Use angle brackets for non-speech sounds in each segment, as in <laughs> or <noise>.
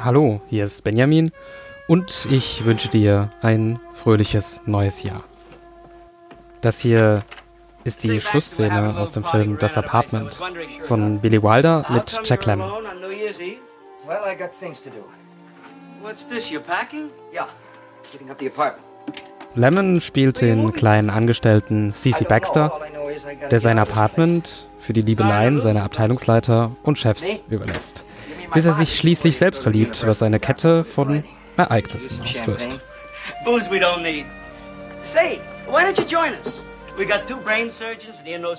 Hallo, hier ist Benjamin und ich wünsche dir ein fröhliches neues Jahr. Das hier ist die Schlussszene aus dem Film Das Apartment von Billy Wilder mit Jack Lemmon. Well, I got things to do. What's this, you packing? Yeah, getting up the apartment. Lemon spielt den kleinen Angestellten CC Baxter, der sein Apartment für die Liebeleien seiner Abteilungsleiter und Chefs überlässt, bis er sich schließlich selbst verliebt, was eine Kette von Ereignissen auslöst.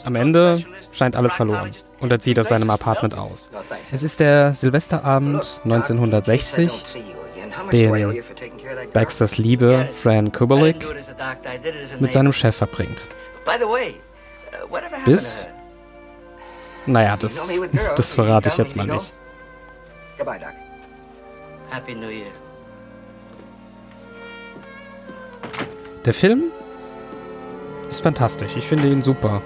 Am Ende scheint alles verloren und er zieht aus seinem Apartment aus. Es ist der Silvesterabend 1960, den Baxters Liebe, Fran Kubelik, mit seinem Chef verbringt. Bis-? Naja, das, das verrate ich jetzt mal nicht. Goodbye, Doc. Happy New Year. Der Film ist fantastisch. Ich finde ihn super.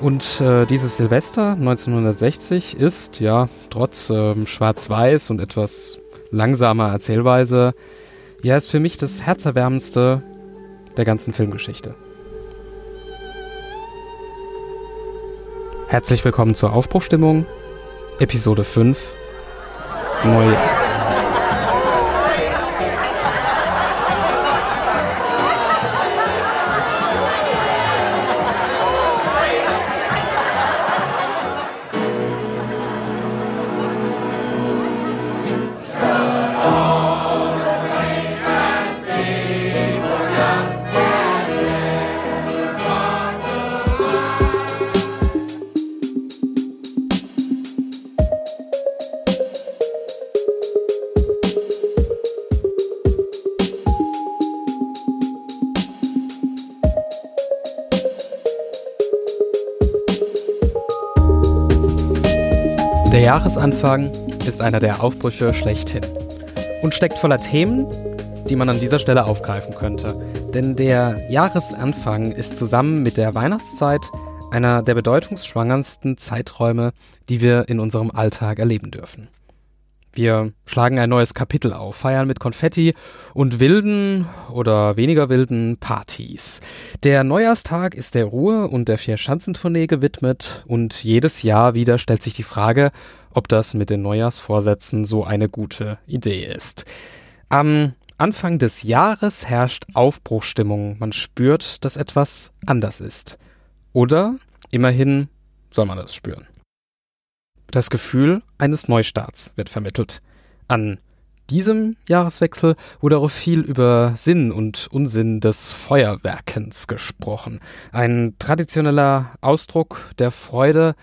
Und äh, dieses Silvester 1960 ist, ja, trotz ähm, Schwarz-Weiß und etwas langsamer Erzählweise, ja, ist für mich das herzerwärmendste der ganzen Filmgeschichte. Herzlich willkommen zur Aufbruchstimmung, Episode 5, Neujahr. Jahresanfang ist einer der Aufbrüche schlechthin und steckt voller Themen, die man an dieser Stelle aufgreifen könnte. Denn der Jahresanfang ist zusammen mit der Weihnachtszeit einer der bedeutungsschwangersten Zeiträume, die wir in unserem Alltag erleben dürfen. Wir schlagen ein neues Kapitel auf, feiern mit Konfetti und wilden oder weniger wilden Partys. Der Neujahrstag ist der Ruhe und der Vierschanzentournee gewidmet und jedes Jahr wieder stellt sich die Frage, ob das mit den Neujahrsvorsätzen so eine gute Idee ist. Am Anfang des Jahres herrscht Aufbruchstimmung. Man spürt, dass etwas anders ist. Oder immerhin soll man das spüren. Das Gefühl eines Neustarts wird vermittelt. An diesem Jahreswechsel wurde auch viel über Sinn und Unsinn des Feuerwerkens gesprochen. Ein traditioneller Ausdruck der Freude.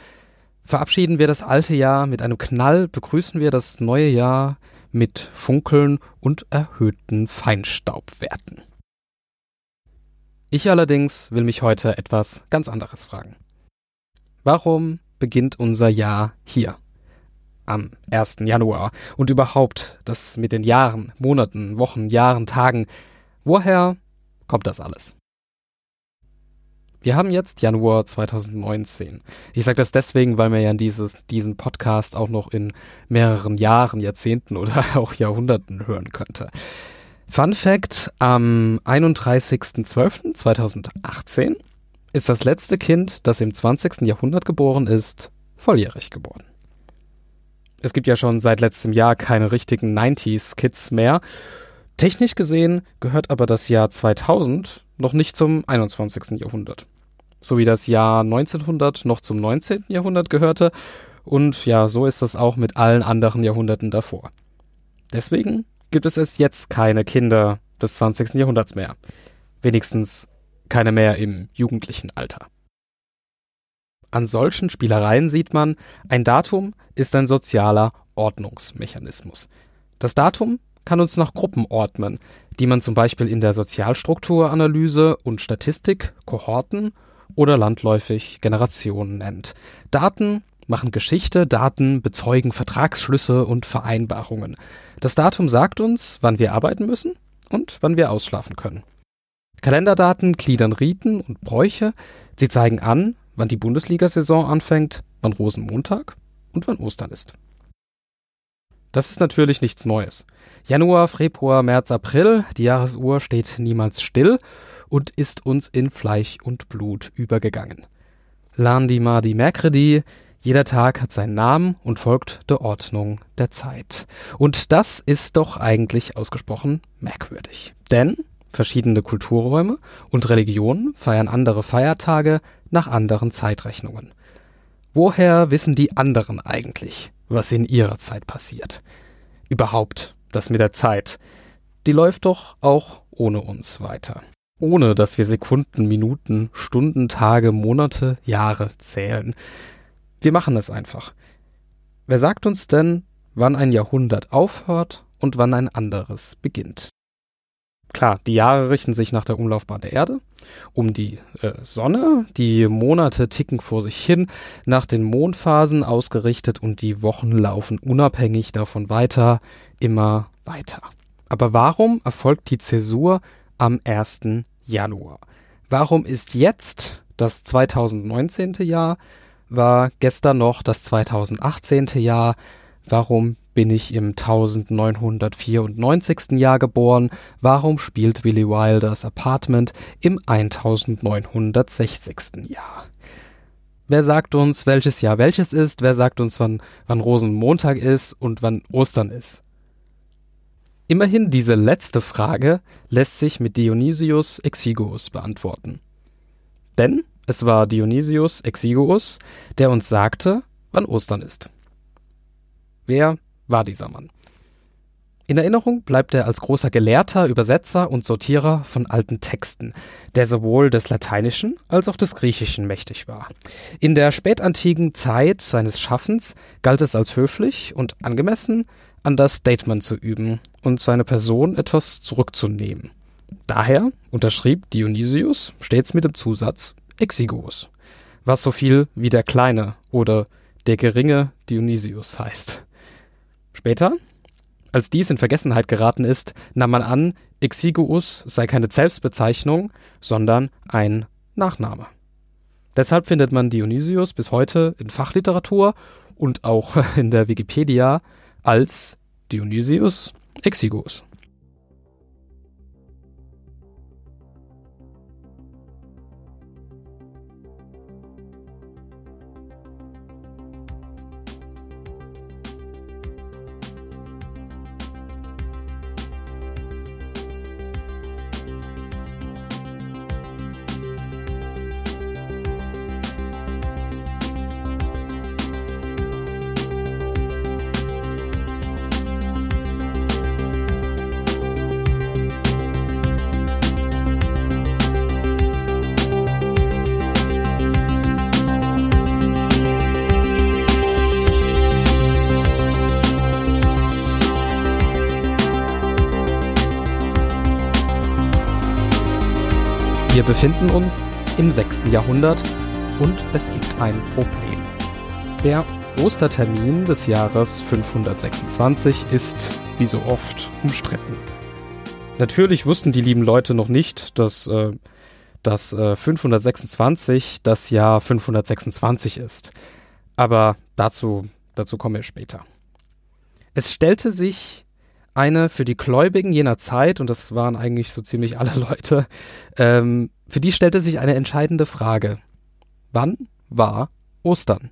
Verabschieden wir das alte Jahr mit einem Knall, begrüßen wir das neue Jahr mit Funkeln und erhöhten Feinstaubwerten. Ich allerdings will mich heute etwas ganz anderes fragen. Warum beginnt unser Jahr hier? Am 1. Januar. Und überhaupt, das mit den Jahren, Monaten, Wochen, Jahren, Tagen. Woher kommt das alles? Wir haben jetzt Januar 2019. Ich sage das deswegen, weil man ja dieses, diesen Podcast auch noch in mehreren Jahren, Jahrzehnten oder <laughs> auch Jahrhunderten hören könnte. Fun Fact, am 31.12.2018 ist das letzte Kind, das im 20. Jahrhundert geboren ist, volljährig geworden. Es gibt ja schon seit letztem Jahr keine richtigen 90s-Kids mehr. Technisch gesehen gehört aber das Jahr 2000 noch nicht zum 21. Jahrhundert. So wie das Jahr 1900 noch zum 19. Jahrhundert gehörte. Und ja, so ist das auch mit allen anderen Jahrhunderten davor. Deswegen gibt es erst jetzt keine Kinder des 20. Jahrhunderts mehr. Wenigstens keine mehr im jugendlichen Alter. An solchen Spielereien sieht man, ein Datum ist ein sozialer Ordnungsmechanismus. Das Datum kann uns nach Gruppen ordnen, die man zum Beispiel in der Sozialstrukturanalyse und Statistik Kohorten oder landläufig Generationen nennt. Daten machen Geschichte, Daten bezeugen Vertragsschlüsse und Vereinbarungen. Das Datum sagt uns, wann wir arbeiten müssen und wann wir ausschlafen können. Kalenderdaten gliedern Riten und Bräuche. Sie zeigen an, wann die Bundesliga-Saison anfängt, wann Rosenmontag und wann Ostern ist. Das ist natürlich nichts Neues. Januar, Februar, März, April, die Jahresuhr steht niemals still und ist uns in Fleisch und Blut übergegangen. Lundi, Mardi, Mercredi, jeder Tag hat seinen Namen und folgt der Ordnung der Zeit. Und das ist doch eigentlich ausgesprochen merkwürdig. Denn verschiedene Kulturräume und Religionen feiern andere Feiertage nach anderen Zeitrechnungen. Woher wissen die anderen eigentlich, was in ihrer Zeit passiert? Überhaupt, das mit der Zeit. Die läuft doch auch ohne uns weiter ohne dass wir Sekunden, Minuten, Stunden, Tage, Monate, Jahre zählen. Wir machen es einfach. Wer sagt uns denn, wann ein Jahrhundert aufhört und wann ein anderes beginnt? Klar, die Jahre richten sich nach der Umlaufbahn der Erde, um die äh, Sonne, die Monate ticken vor sich hin, nach den Mondphasen ausgerichtet und die Wochen laufen unabhängig davon weiter, immer weiter. Aber warum erfolgt die Zäsur am 1. Januar. Warum ist jetzt das 2019. Jahr? War gestern noch das 2018. Jahr? Warum bin ich im 1994. Jahr geboren? Warum spielt Willy Wilders Apartment im 1960. Jahr? Wer sagt uns, welches Jahr welches ist? Wer sagt uns, wann, wann Rosenmontag ist und wann Ostern ist? Immerhin diese letzte Frage lässt sich mit Dionysius Exiguus beantworten. Denn es war Dionysius Exiguus, der uns sagte, wann Ostern ist. Wer war dieser Mann? In Erinnerung bleibt er als großer Gelehrter, Übersetzer und Sortierer von alten Texten, der sowohl des Lateinischen als auch des Griechischen mächtig war. In der spätantiken Zeit seines Schaffens galt es als höflich und angemessen, an das Statement zu üben und seine Person etwas zurückzunehmen. Daher unterschrieb Dionysius stets mit dem Zusatz Exiguus, was so viel wie der kleine oder der geringe Dionysius heißt. Später, als dies in Vergessenheit geraten ist, nahm man an, Exiguus sei keine Selbstbezeichnung, sondern ein Nachname. Deshalb findet man Dionysius bis heute in Fachliteratur und auch <laughs> in der Wikipedia als Dionysius Exiguus. Wir befinden uns im 6. Jahrhundert und es gibt ein Problem. Der Ostertermin des Jahres 526 ist, wie so oft, umstritten. Natürlich wussten die lieben Leute noch nicht, dass, äh, dass äh, 526 das Jahr 526 ist. Aber dazu, dazu kommen wir später. Es stellte sich eine für die Gläubigen jener Zeit, und das waren eigentlich so ziemlich alle <laughs> Leute, ähm, für die stellte sich eine entscheidende Frage. Wann war Ostern?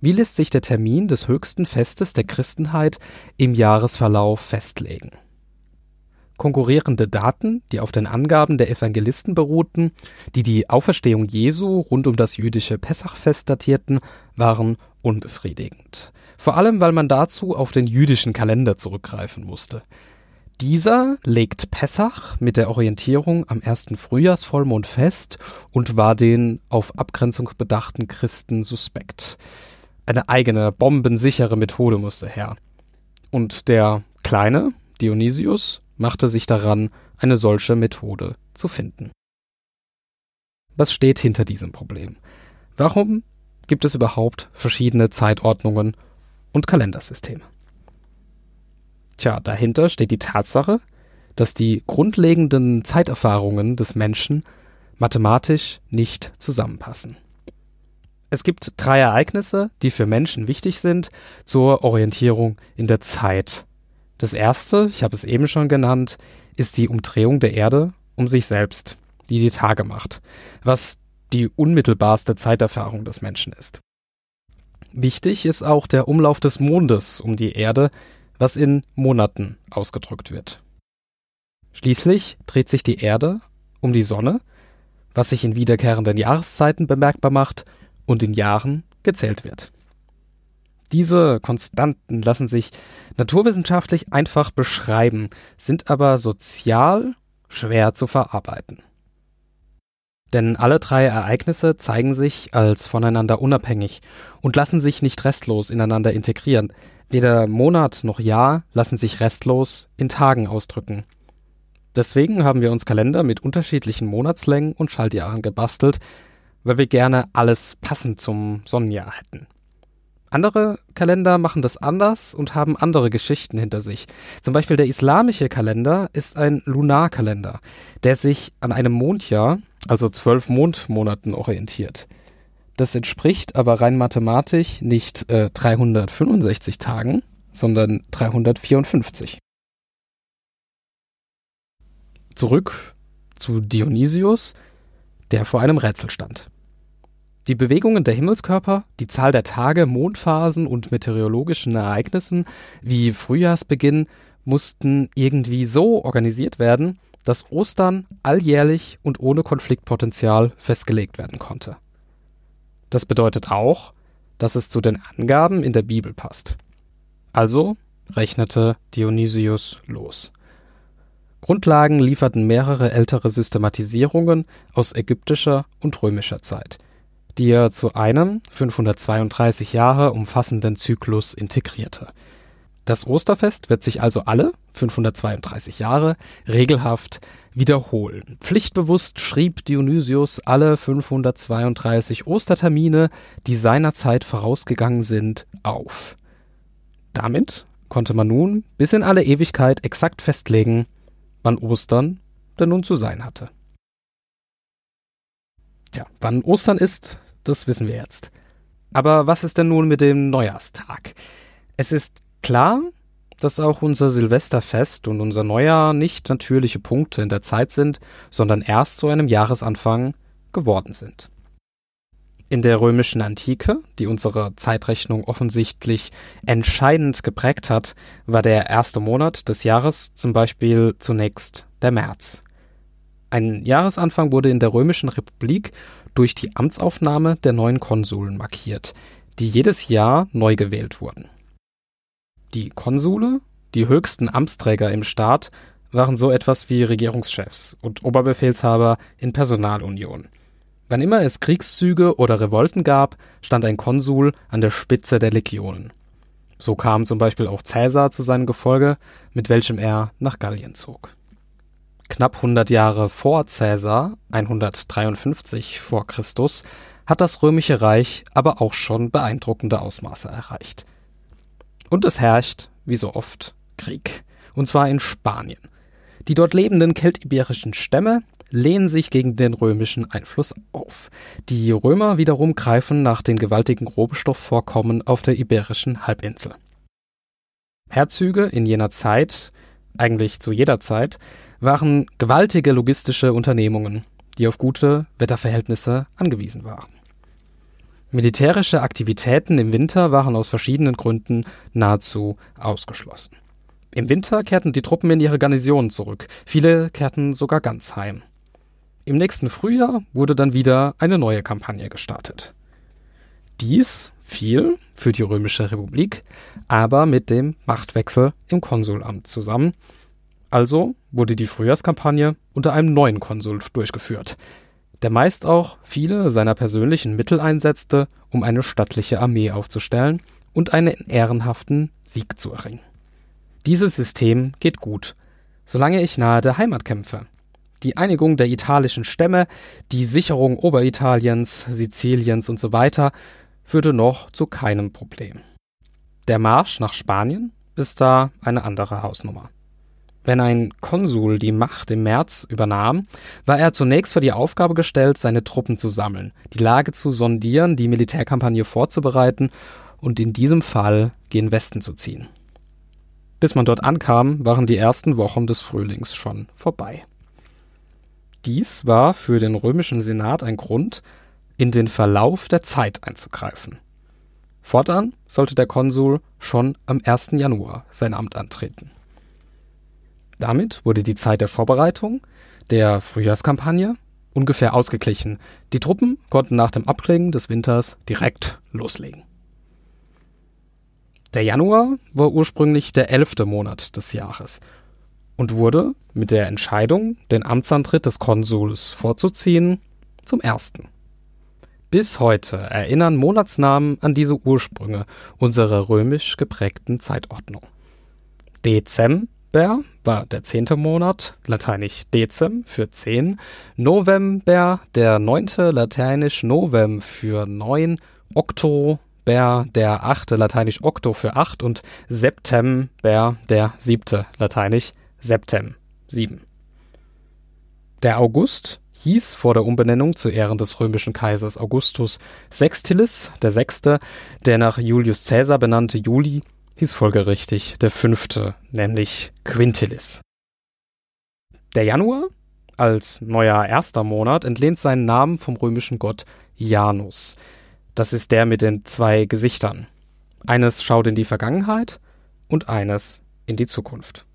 Wie lässt sich der Termin des höchsten Festes der Christenheit im Jahresverlauf festlegen? Konkurrierende Daten, die auf den Angaben der Evangelisten beruhten, die die Auferstehung Jesu rund um das jüdische Pessachfest datierten, waren unbefriedigend vor allem weil man dazu auf den jüdischen Kalender zurückgreifen musste. Dieser legt Pessach mit der Orientierung am ersten Frühjahrsvollmond fest und war den auf Abgrenzung bedachten Christen suspekt. Eine eigene, bombensichere Methode musste her. Und der kleine Dionysius machte sich daran, eine solche Methode zu finden. Was steht hinter diesem Problem? Warum gibt es überhaupt verschiedene Zeitordnungen und Kalendersysteme. Tja, dahinter steht die Tatsache, dass die grundlegenden Zeiterfahrungen des Menschen mathematisch nicht zusammenpassen. Es gibt drei Ereignisse, die für Menschen wichtig sind zur Orientierung in der Zeit. Das erste, ich habe es eben schon genannt, ist die Umdrehung der Erde um sich selbst, die die Tage macht, was die unmittelbarste Zeiterfahrung des Menschen ist. Wichtig ist auch der Umlauf des Mondes um die Erde, was in Monaten ausgedrückt wird. Schließlich dreht sich die Erde um die Sonne, was sich in wiederkehrenden Jahreszeiten bemerkbar macht und in Jahren gezählt wird. Diese Konstanten lassen sich naturwissenschaftlich einfach beschreiben, sind aber sozial schwer zu verarbeiten. Denn alle drei Ereignisse zeigen sich als voneinander unabhängig und lassen sich nicht restlos ineinander integrieren. Weder Monat noch Jahr lassen sich restlos in Tagen ausdrücken. Deswegen haben wir uns Kalender mit unterschiedlichen Monatslängen und Schaltjahren gebastelt, weil wir gerne alles passend zum Sonnenjahr hätten. Andere Kalender machen das anders und haben andere Geschichten hinter sich. Zum Beispiel der islamische Kalender ist ein Lunarkalender, der sich an einem Mondjahr, also zwölf Mondmonaten, orientiert. Das entspricht aber rein mathematisch nicht äh, 365 Tagen, sondern 354. Zurück zu Dionysius, der vor einem Rätsel stand. Die Bewegungen der Himmelskörper, die Zahl der Tage, Mondphasen und meteorologischen Ereignissen wie Frühjahrsbeginn mussten irgendwie so organisiert werden, dass Ostern alljährlich und ohne Konfliktpotenzial festgelegt werden konnte. Das bedeutet auch, dass es zu den Angaben in der Bibel passt. Also rechnete Dionysius los. Grundlagen lieferten mehrere ältere Systematisierungen aus ägyptischer und römischer Zeit, er zu einem 532 Jahre umfassenden Zyklus integrierte. Das Osterfest wird sich also alle 532 Jahre regelhaft wiederholen. Pflichtbewusst schrieb Dionysius alle 532 Ostertermine, die seinerzeit vorausgegangen sind, auf. Damit konnte man nun bis in alle Ewigkeit exakt festlegen, wann Ostern denn nun zu sein hatte. Tja, wann Ostern ist, das wissen wir jetzt. Aber was ist denn nun mit dem Neujahrstag? Es ist klar, dass auch unser Silvesterfest und unser Neujahr nicht natürliche Punkte in der Zeit sind, sondern erst zu einem Jahresanfang geworden sind. In der römischen Antike, die unsere Zeitrechnung offensichtlich entscheidend geprägt hat, war der erste Monat des Jahres zum Beispiel zunächst der März. Ein Jahresanfang wurde in der römischen Republik durch die Amtsaufnahme der neuen Konsuln markiert, die jedes Jahr neu gewählt wurden. Die Konsule, die höchsten Amtsträger im Staat, waren so etwas wie Regierungschefs und Oberbefehlshaber in Personalunion. Wann immer es Kriegszüge oder Revolten gab, stand ein Konsul an der Spitze der Legionen. So kam zum Beispiel auch Caesar zu seinem Gefolge, mit welchem er nach Gallien zog Knapp 100 Jahre vor Caesar, 153 vor Christus, hat das römische Reich aber auch schon beeindruckende Ausmaße erreicht. Und es herrscht, wie so oft, Krieg, und zwar in Spanien. Die dort lebenden keltiberischen Stämme lehnen sich gegen den römischen Einfluss auf. Die Römer wiederum greifen nach den gewaltigen Rohstoffvorkommen auf der iberischen Halbinsel. Herzüge in jener Zeit, eigentlich zu jeder Zeit, waren gewaltige logistische Unternehmungen, die auf gute Wetterverhältnisse angewiesen waren. Militärische Aktivitäten im Winter waren aus verschiedenen Gründen nahezu ausgeschlossen. Im Winter kehrten die Truppen in ihre Garnisonen zurück, viele kehrten sogar ganz heim. Im nächsten Frühjahr wurde dann wieder eine neue Kampagne gestartet. Dies fiel für die Römische Republik aber mit dem Machtwechsel im Konsulamt zusammen, also wurde die Frühjahrskampagne unter einem neuen Konsul durchgeführt, der meist auch viele seiner persönlichen Mittel einsetzte, um eine stattliche Armee aufzustellen und einen ehrenhaften Sieg zu erringen. Dieses System geht gut, solange ich nahe der Heimat kämpfe. Die Einigung der italischen Stämme, die Sicherung Oberitaliens, Siziliens und so weiter führte noch zu keinem Problem. Der Marsch nach Spanien ist da eine andere Hausnummer. Wenn ein Konsul die Macht im März übernahm, war er zunächst vor die Aufgabe gestellt, seine Truppen zu sammeln, die Lage zu sondieren, die Militärkampagne vorzubereiten und in diesem Fall gen Westen zu ziehen. Bis man dort ankam, waren die ersten Wochen des Frühlings schon vorbei. Dies war für den römischen Senat ein Grund, in den Verlauf der Zeit einzugreifen. Fortan sollte der Konsul schon am 1. Januar sein Amt antreten. Damit wurde die Zeit der Vorbereitung der Frühjahrskampagne ungefähr ausgeglichen. Die Truppen konnten nach dem Abklingen des Winters direkt loslegen. Der Januar war ursprünglich der elfte Monat des Jahres und wurde mit der Entscheidung, den Amtsantritt des Konsuls vorzuziehen, zum ersten. Bis heute erinnern Monatsnamen an diese Ursprünge unserer römisch geprägten Zeitordnung. Dezember war der zehnte Monat, lateinisch Dezem für zehn, November der neunte, lateinisch Novem für neun, Oktober der achte, lateinisch Octo für acht und September der siebte, lateinisch Septem, sieben. Der August hieß vor der Umbenennung zu Ehren des römischen Kaisers Augustus Sextilis, der Sechste, der nach Julius Caesar benannte Juli hieß folgerichtig der Fünfte, nämlich Quintilis. Der Januar als neuer erster Monat entlehnt seinen Namen vom römischen Gott Janus. Das ist der mit den zwei Gesichtern. Eines schaut in die Vergangenheit und eines in die Zukunft.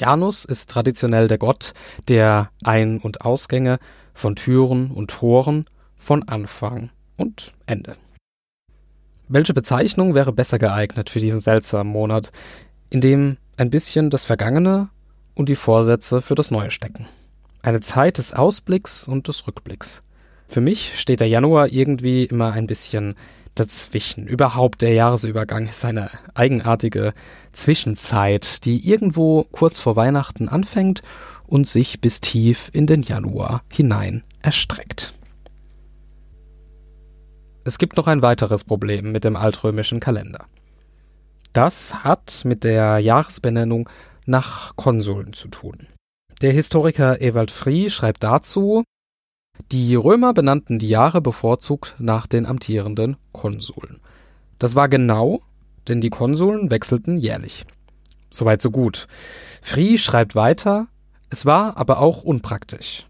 Janus ist traditionell der Gott der Ein- und Ausgänge von Türen und Toren von Anfang und Ende. Welche Bezeichnung wäre besser geeignet für diesen seltsamen Monat, in dem ein bisschen das Vergangene und die Vorsätze für das Neue stecken? Eine Zeit des Ausblicks und des Rückblicks. Für mich steht der Januar irgendwie immer ein bisschen dazwischen. Überhaupt der Jahresübergang ist eine eigenartige Zwischenzeit, die irgendwo kurz vor Weihnachten anfängt und sich bis tief in den Januar hinein erstreckt. Es gibt noch ein weiteres Problem mit dem altrömischen Kalender. Das hat mit der Jahresbenennung nach Konsuln zu tun. Der Historiker Ewald Frie schreibt dazu, die Römer benannten die Jahre bevorzugt nach den amtierenden Konsuln. Das war genau, denn die Konsuln wechselten jährlich. Soweit so gut. Frie schreibt weiter, es war aber auch unpraktisch.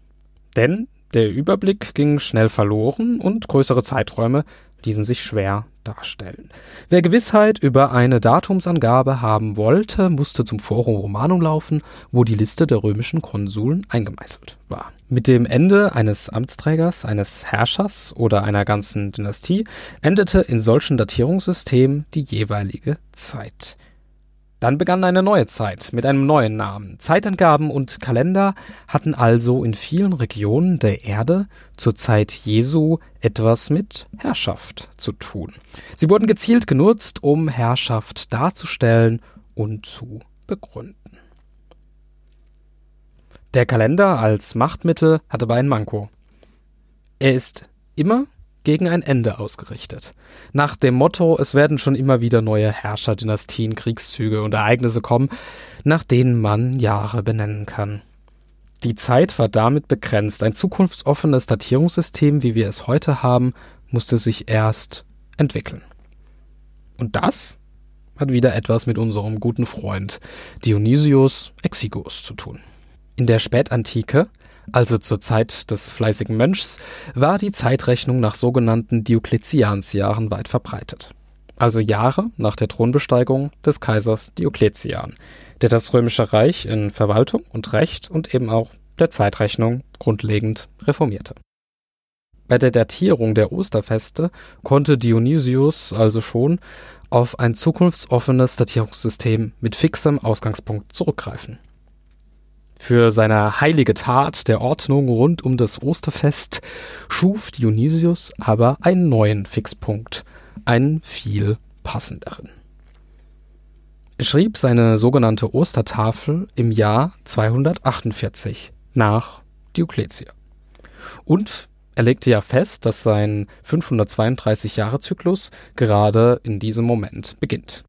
Denn der Überblick ging schnell verloren und größere Zeiträume ließen sich schwer darstellen. Wer Gewissheit über eine Datumsangabe haben wollte, musste zum Forum Romanum laufen, wo die Liste der römischen Konsuln eingemeißelt war. Mit dem Ende eines Amtsträgers, eines Herrschers oder einer ganzen Dynastie endete in solchen Datierungssystemen die jeweilige Zeit. Dann begann eine neue Zeit mit einem neuen Namen. Zeitangaben und Kalender hatten also in vielen Regionen der Erde zur Zeit Jesu etwas mit Herrschaft zu tun. Sie wurden gezielt genutzt, um Herrschaft darzustellen und zu begründen. Der Kalender als Machtmittel hatte aber ein Manko. Er ist immer gegen ein Ende ausgerichtet. Nach dem Motto, es werden schon immer wieder neue Herrscher, Dynastien, Kriegszüge und Ereignisse kommen, nach denen man Jahre benennen kann. Die Zeit war damit begrenzt. Ein zukunftsoffenes Datierungssystem, wie wir es heute haben, musste sich erst entwickeln. Und das hat wieder etwas mit unserem guten Freund Dionysius Exiguus zu tun. In der Spätantike also zur Zeit des fleißigen Mönchs, war die Zeitrechnung nach sogenannten Diokletiansjahren weit verbreitet. Also Jahre nach der Thronbesteigung des Kaisers Diokletian, der das römische Reich in Verwaltung und Recht und eben auch der Zeitrechnung grundlegend reformierte. Bei der Datierung der Osterfeste konnte Dionysius also schon auf ein zukunftsoffenes Datierungssystem mit fixem Ausgangspunkt zurückgreifen. Für seine heilige Tat der Ordnung rund um das Osterfest schuf Dionysius aber einen neuen Fixpunkt, einen viel passenderen. Er schrieb seine sogenannte Ostertafel im Jahr 248 nach Diokletian. Und er legte ja fest, dass sein 532 Jahre Zyklus gerade in diesem Moment beginnt.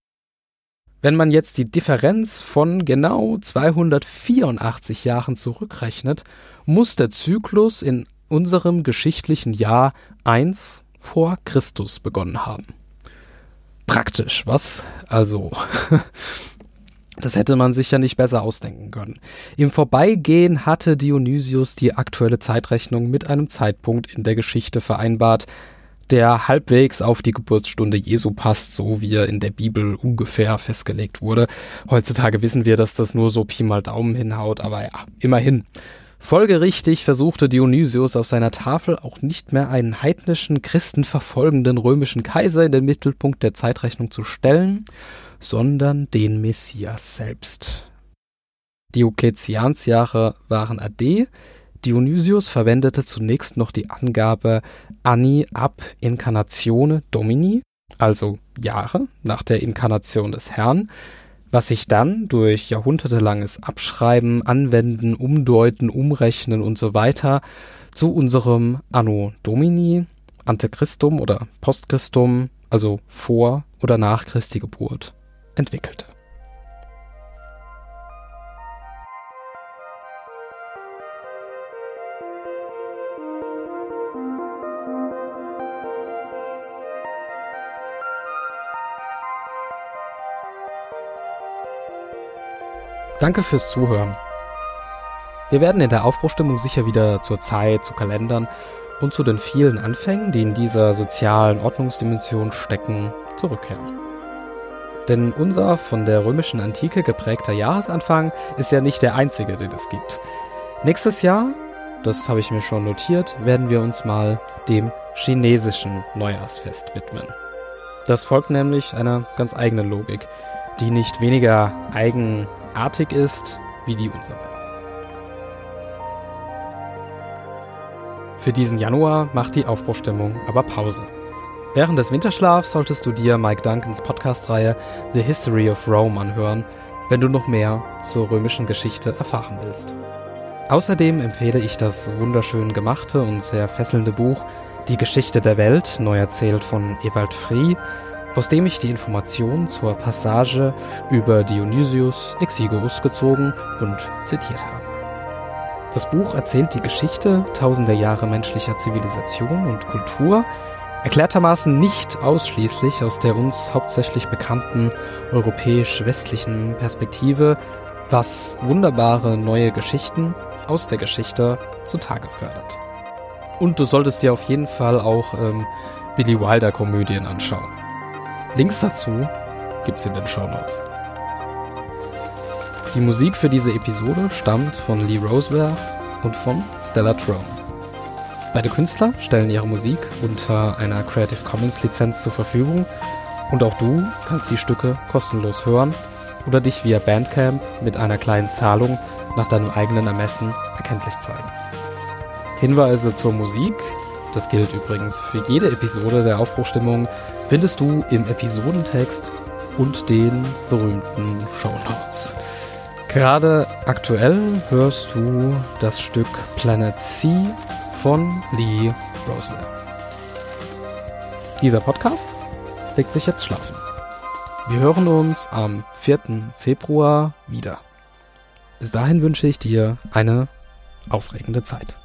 Wenn man jetzt die Differenz von genau 284 Jahren zurückrechnet, muss der Zyklus in unserem geschichtlichen Jahr 1 vor Christus begonnen haben. Praktisch, was? Also, <laughs> das hätte man sich ja nicht besser ausdenken können. Im Vorbeigehen hatte Dionysius die aktuelle Zeitrechnung mit einem Zeitpunkt in der Geschichte vereinbart, der halbwegs auf die Geburtsstunde Jesu passt, so wie er in der Bibel ungefähr festgelegt wurde. Heutzutage wissen wir, dass das nur so Pi mal Daumen hinhaut, aber ja, immerhin. Folgerichtig versuchte Dionysius auf seiner Tafel auch nicht mehr einen heidnischen, christenverfolgenden römischen Kaiser in den Mittelpunkt der Zeitrechnung zu stellen, sondern den Messias selbst. Diokletiansjahre waren AD, Dionysius verwendete zunächst noch die Angabe anni ab incarnatione Domini, also Jahre nach der Inkarnation des Herrn, was sich dann durch jahrhundertelanges Abschreiben, Anwenden, Umdeuten, Umrechnen und so weiter zu unserem Anno Domini, Ante Christum oder Post Christum, also vor oder nach Christi Geburt, entwickelte. Danke fürs Zuhören. Wir werden in der Aufbruchstimmung sicher wieder zur Zeit, zu Kalendern und zu den vielen Anfängen, die in dieser sozialen Ordnungsdimension stecken, zurückkehren. Denn unser von der römischen Antike geprägter Jahresanfang ist ja nicht der einzige, den es gibt. Nächstes Jahr, das habe ich mir schon notiert, werden wir uns mal dem chinesischen Neujahrsfest widmen. Das folgt nämlich einer ganz eigenen Logik, die nicht weniger eigen artig ist wie die unsere. Für diesen Januar macht die Aufbruchstimmung aber Pause. Während des Winterschlafs solltest du dir Mike Duncans Podcast-Reihe The History of Rome anhören, wenn du noch mehr zur römischen Geschichte erfahren willst. Außerdem empfehle ich das wunderschön gemachte und sehr fesselnde Buch Die Geschichte der Welt, neu erzählt von Ewald Frie, aus dem ich die Informationen zur Passage über Dionysius Exiguus gezogen und zitiert habe. Das Buch erzählt die Geschichte tausender Jahre menschlicher Zivilisation und Kultur, erklärtermaßen nicht ausschließlich aus der uns hauptsächlich bekannten europäisch-westlichen Perspektive, was wunderbare neue Geschichten aus der Geschichte zutage fördert. Und du solltest dir auf jeden Fall auch ähm, Billy Wilder Komödien anschauen. Links dazu gibt's in den Show Notes. Die Musik für diese Episode stammt von Lee Roseworth und von Stella Trone. Beide Künstler stellen ihre Musik unter einer Creative Commons Lizenz zur Verfügung und auch du kannst die Stücke kostenlos hören oder dich via Bandcamp mit einer kleinen Zahlung nach deinem eigenen Ermessen erkenntlich zeigen. Hinweise zur Musik, das gilt übrigens für jede Episode der Aufbruchstimmung, findest du im Episodentext und den berühmten Show Notes. Gerade aktuell hörst du das Stück Planet C von Lee Roosevelt. Dieser Podcast legt sich jetzt schlafen. Wir hören uns am 4. Februar wieder. Bis dahin wünsche ich dir eine aufregende Zeit.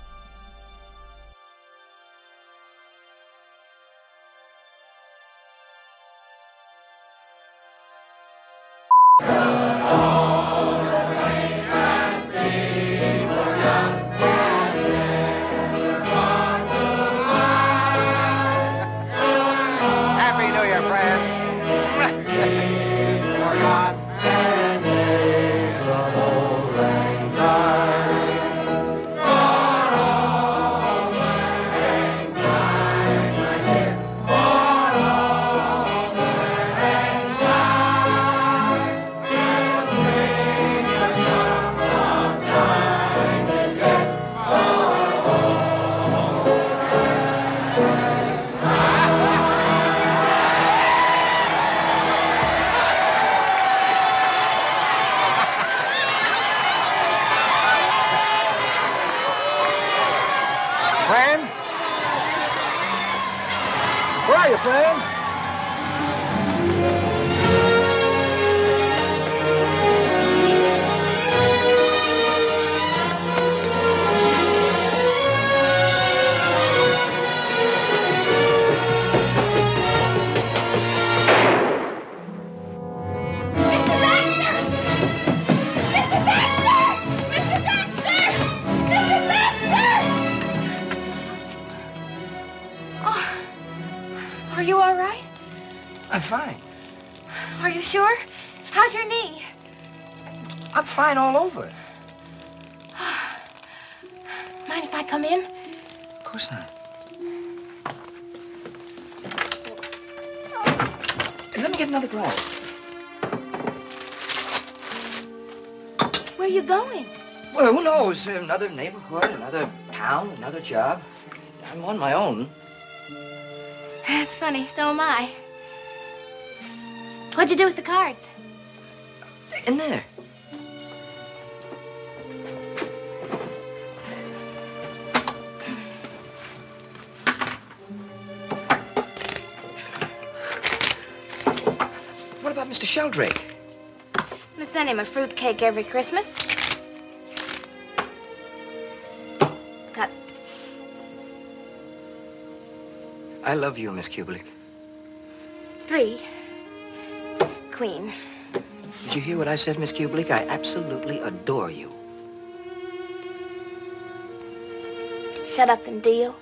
I'm all over. <sighs> Mind if I come in? Of course not. Let me get another glass. Where are you going? Well, who knows? Another neighborhood, another town, another job. I'm on my own. That's funny. So am I. What'd you do with the cards? In there. Sheldrake? I'm gonna send him a fruitcake every Christmas. Got I love you, Miss Kubelik. three. Queen. Did you hear what I said, Miss Kubelik? I absolutely adore you. Shut up and deal.